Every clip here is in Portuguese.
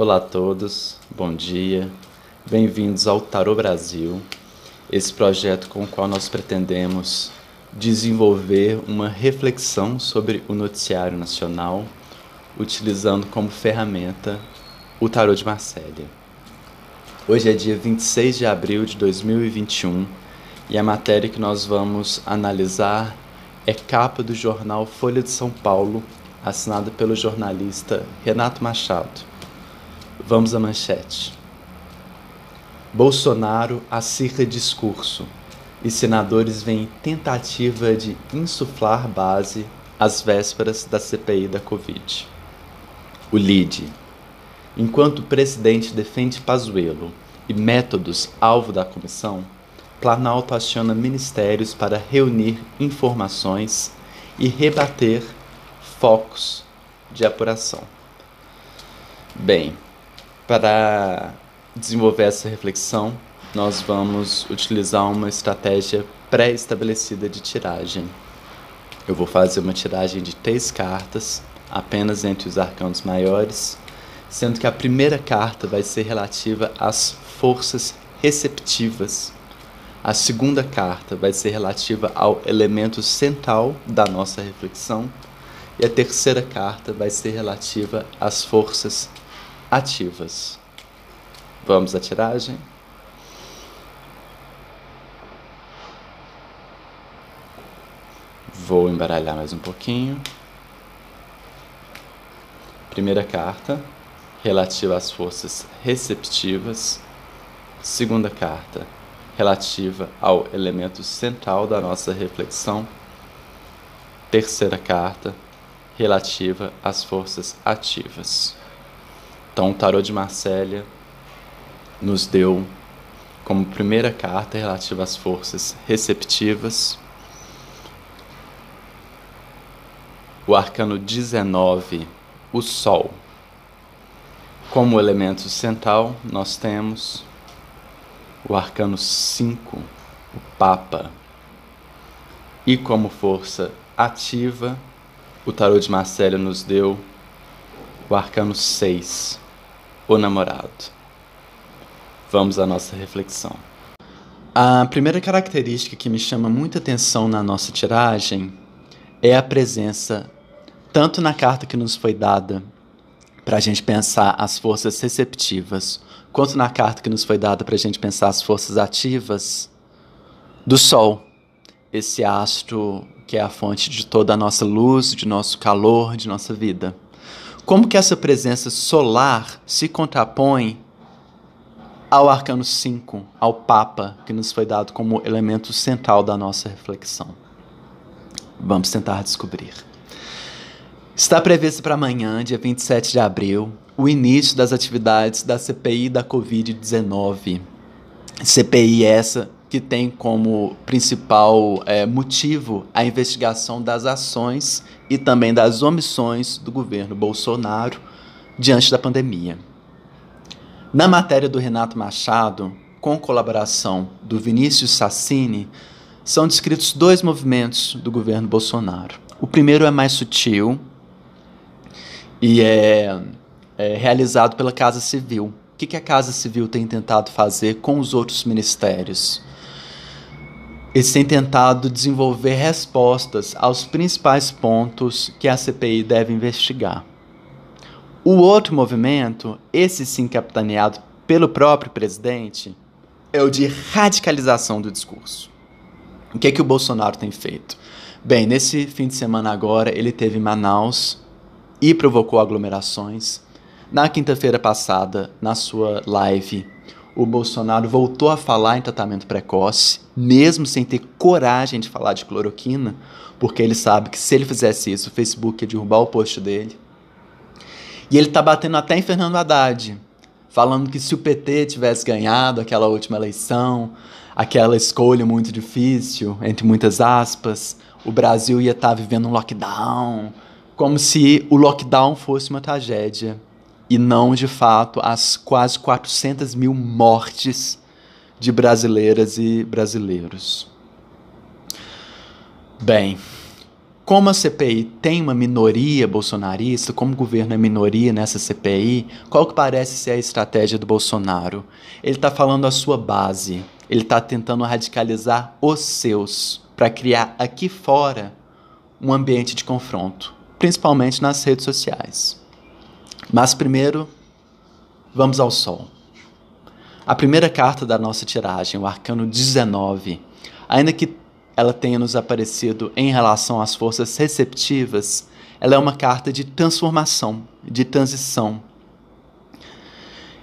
Olá a todos, bom dia, bem-vindos ao Tarô Brasil, esse projeto com o qual nós pretendemos desenvolver uma reflexão sobre o noticiário nacional, utilizando como ferramenta o Tarô de Marsella. Hoje é dia 26 de abril de 2021 e a matéria que nós vamos analisar é capa do jornal Folha de São Paulo, assinada pelo jornalista Renato Machado. Vamos à manchete. Bolsonaro acirra discurso e senadores veem tentativa de insuflar base às vésperas da CPI da Covid. O LIDE. Enquanto o presidente defende Pazuello e métodos alvo da comissão, Planalto aciona ministérios para reunir informações e rebater focos de apuração. Bem, para desenvolver essa reflexão, nós vamos utilizar uma estratégia pré-estabelecida de tiragem. Eu vou fazer uma tiragem de três cartas, apenas entre os arcanos maiores, sendo que a primeira carta vai ser relativa às forças receptivas. A segunda carta vai ser relativa ao elemento central da nossa reflexão. E a terceira carta vai ser relativa às forças ativas. Vamos à tiragem? Vou embaralhar mais um pouquinho. Primeira carta, relativa às forças receptivas. Segunda carta, relativa ao elemento central da nossa reflexão. Terceira carta, relativa às forças ativas. Então, o tarô de Marsella nos deu como primeira carta relativa às forças receptivas o arcano 19, o Sol. Como elemento central, nós temos o arcano 5, o Papa. E como força ativa, o tarô de Marcelo nos deu o arcano 6, o namorado. Vamos à nossa reflexão. A primeira característica que me chama muita atenção na nossa tiragem é a presença, tanto na carta que nos foi dada para a gente pensar as forças receptivas, quanto na carta que nos foi dada para a gente pensar as forças ativas do Sol, esse astro que é a fonte de toda a nossa luz, de nosso calor, de nossa vida. Como que essa presença solar se contrapõe ao arcano 5, ao Papa, que nos foi dado como elemento central da nossa reflexão? Vamos tentar descobrir. Está previsto para amanhã, dia 27 de abril, o início das atividades da CPI da Covid-19. CPI essa que tem como principal é, motivo a investigação das ações e também das omissões do governo Bolsonaro diante da pandemia. Na matéria do Renato Machado, com colaboração do Vinícius Sassini, são descritos dois movimentos do governo Bolsonaro. O primeiro é mais sutil e é, é realizado pela Casa Civil. O que, que a Casa Civil tem tentado fazer com os outros ministérios? Eles têm tentado desenvolver respostas aos principais pontos que a CPI deve investigar. O outro movimento, esse sim capitaneado pelo próprio presidente, é o de radicalização do discurso. O que é que o Bolsonaro tem feito? Bem, nesse fim de semana agora, ele teve em Manaus e provocou aglomerações. Na quinta-feira passada, na sua live, o Bolsonaro voltou a falar em tratamento precoce, mesmo sem ter coragem de falar de cloroquina, porque ele sabe que se ele fizesse isso, o Facebook ia derrubar o post dele. E ele está batendo até em Fernando Haddad, falando que se o PT tivesse ganhado aquela última eleição, aquela escolha muito difícil, entre muitas aspas, o Brasil ia estar tá vivendo um lockdown, como se o lockdown fosse uma tragédia e não de fato as quase 400 mil mortes de brasileiras e brasileiros. Bem, como a CPI tem uma minoria bolsonarista, como o governo é minoria nessa CPI, qual que parece ser a estratégia do Bolsonaro? Ele está falando a sua base, ele está tentando radicalizar os seus, para criar aqui fora um ambiente de confronto, principalmente nas redes sociais. Mas primeiro, vamos ao Sol. A primeira carta da nossa tiragem, o Arcano 19, ainda que ela tenha nos aparecido em relação às forças receptivas, ela é uma carta de transformação, de transição.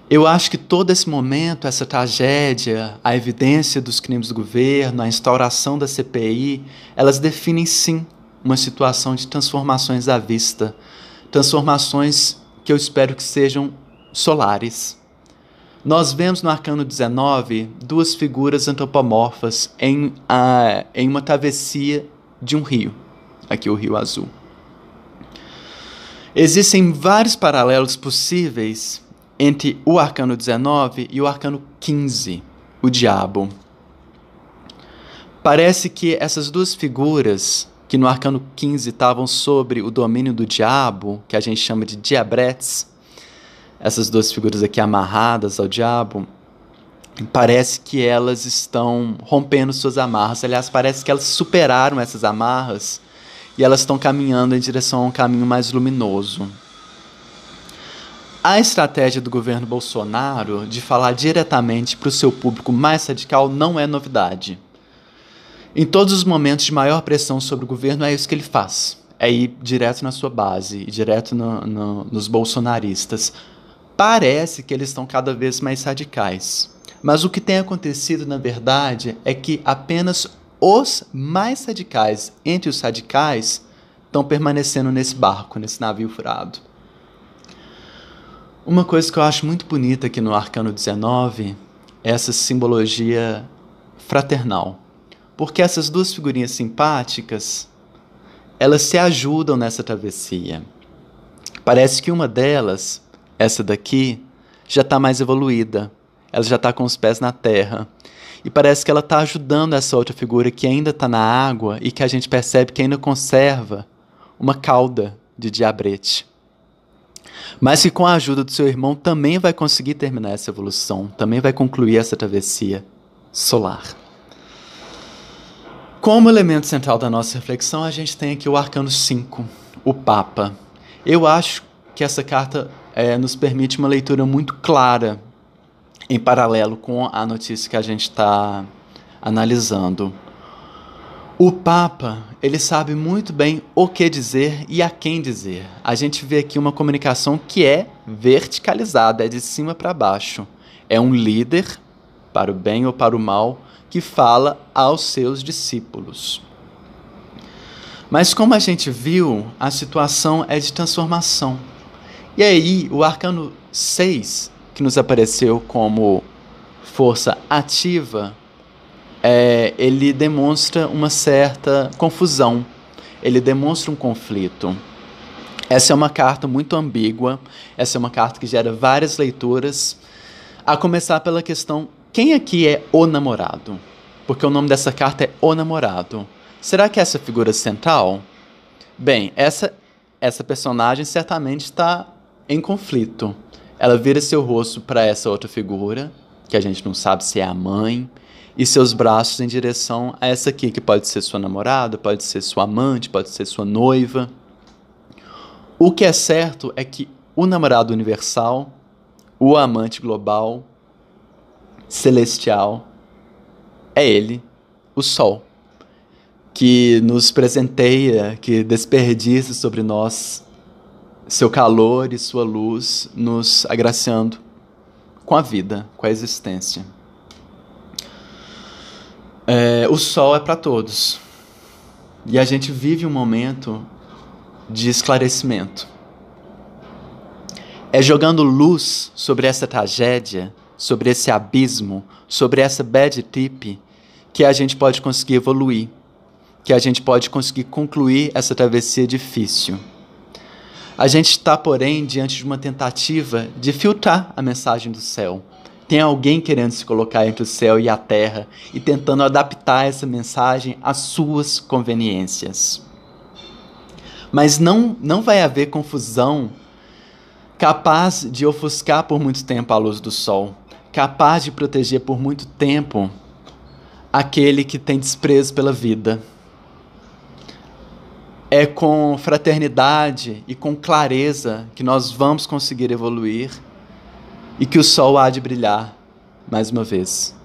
Eu acho que todo esse momento, essa tragédia, a evidência dos crimes do governo, a instauração da CPI, elas definem sim uma situação de transformações à vista, transformações que eu espero que sejam solares. Nós vemos no Arcano 19 duas figuras antropomorfas em, em uma travessia de um rio, aqui o Rio Azul. Existem vários paralelos possíveis entre o Arcano 19 e o Arcano 15, o Diabo. Parece que essas duas figuras, que no Arcano 15 estavam sobre o domínio do diabo, que a gente chama de diabretes, essas duas figuras aqui amarradas ao diabo, parece que elas estão rompendo suas amarras. Aliás, parece que elas superaram essas amarras e elas estão caminhando em direção a um caminho mais luminoso. A estratégia do governo Bolsonaro de falar diretamente para o seu público mais radical não é novidade. Em todos os momentos de maior pressão sobre o governo, é isso que ele faz. É ir direto na sua base, direto no, no, nos bolsonaristas Parece que eles estão cada vez mais radicais. Mas o que tem acontecido, na verdade, é que apenas os mais radicais entre os radicais estão permanecendo nesse barco, nesse navio furado. Uma coisa que eu acho muito bonita aqui no Arcano 19 é essa simbologia fraternal. Porque essas duas figurinhas simpáticas, elas se ajudam nessa travessia. Parece que uma delas essa daqui já está mais evoluída, ela já está com os pés na terra. E parece que ela está ajudando essa outra figura que ainda está na água e que a gente percebe que ainda conserva uma cauda de diabrete. Mas que com a ajuda do seu irmão também vai conseguir terminar essa evolução, também vai concluir essa travessia solar. Como elemento central da nossa reflexão, a gente tem aqui o Arcano 5, o Papa. Eu acho que essa carta é, nos permite uma leitura muito clara em paralelo com a notícia que a gente está analisando. O Papa, ele sabe muito bem o que dizer e a quem dizer. A gente vê aqui uma comunicação que é verticalizada, é de cima para baixo. É um líder, para o bem ou para o mal, que fala aos seus discípulos. Mas como a gente viu, a situação é de transformação. E aí, o arcano 6, que nos apareceu como força ativa, é, ele demonstra uma certa confusão, ele demonstra um conflito. Essa é uma carta muito ambígua, essa é uma carta que gera várias leituras, a começar pela questão: quem aqui é o namorado? Porque o nome dessa carta é O Namorado. Será que é essa figura central? Bem, essa, essa personagem certamente está em conflito. Ela vira seu rosto para essa outra figura, que a gente não sabe se é a mãe, e seus braços em direção a essa aqui, que pode ser sua namorada, pode ser sua amante, pode ser sua noiva. O que é certo é que o namorado universal, o amante global, celestial, é ele, o Sol, que nos presenteia, que desperdiça sobre nós seu calor e sua luz nos agraciando com a vida, com a existência. É, o sol é para todos. E a gente vive um momento de esclarecimento. É jogando luz sobre essa tragédia, sobre esse abismo, sobre essa bad tip, que a gente pode conseguir evoluir, que a gente pode conseguir concluir essa travessia difícil. A gente está, porém, diante de uma tentativa de filtrar a mensagem do céu. Tem alguém querendo se colocar entre o céu e a terra e tentando adaptar essa mensagem às suas conveniências. Mas não, não vai haver confusão capaz de ofuscar por muito tempo a luz do sol, capaz de proteger por muito tempo aquele que tem desprezo pela vida. É com fraternidade e com clareza que nós vamos conseguir evoluir e que o sol há de brilhar mais uma vez.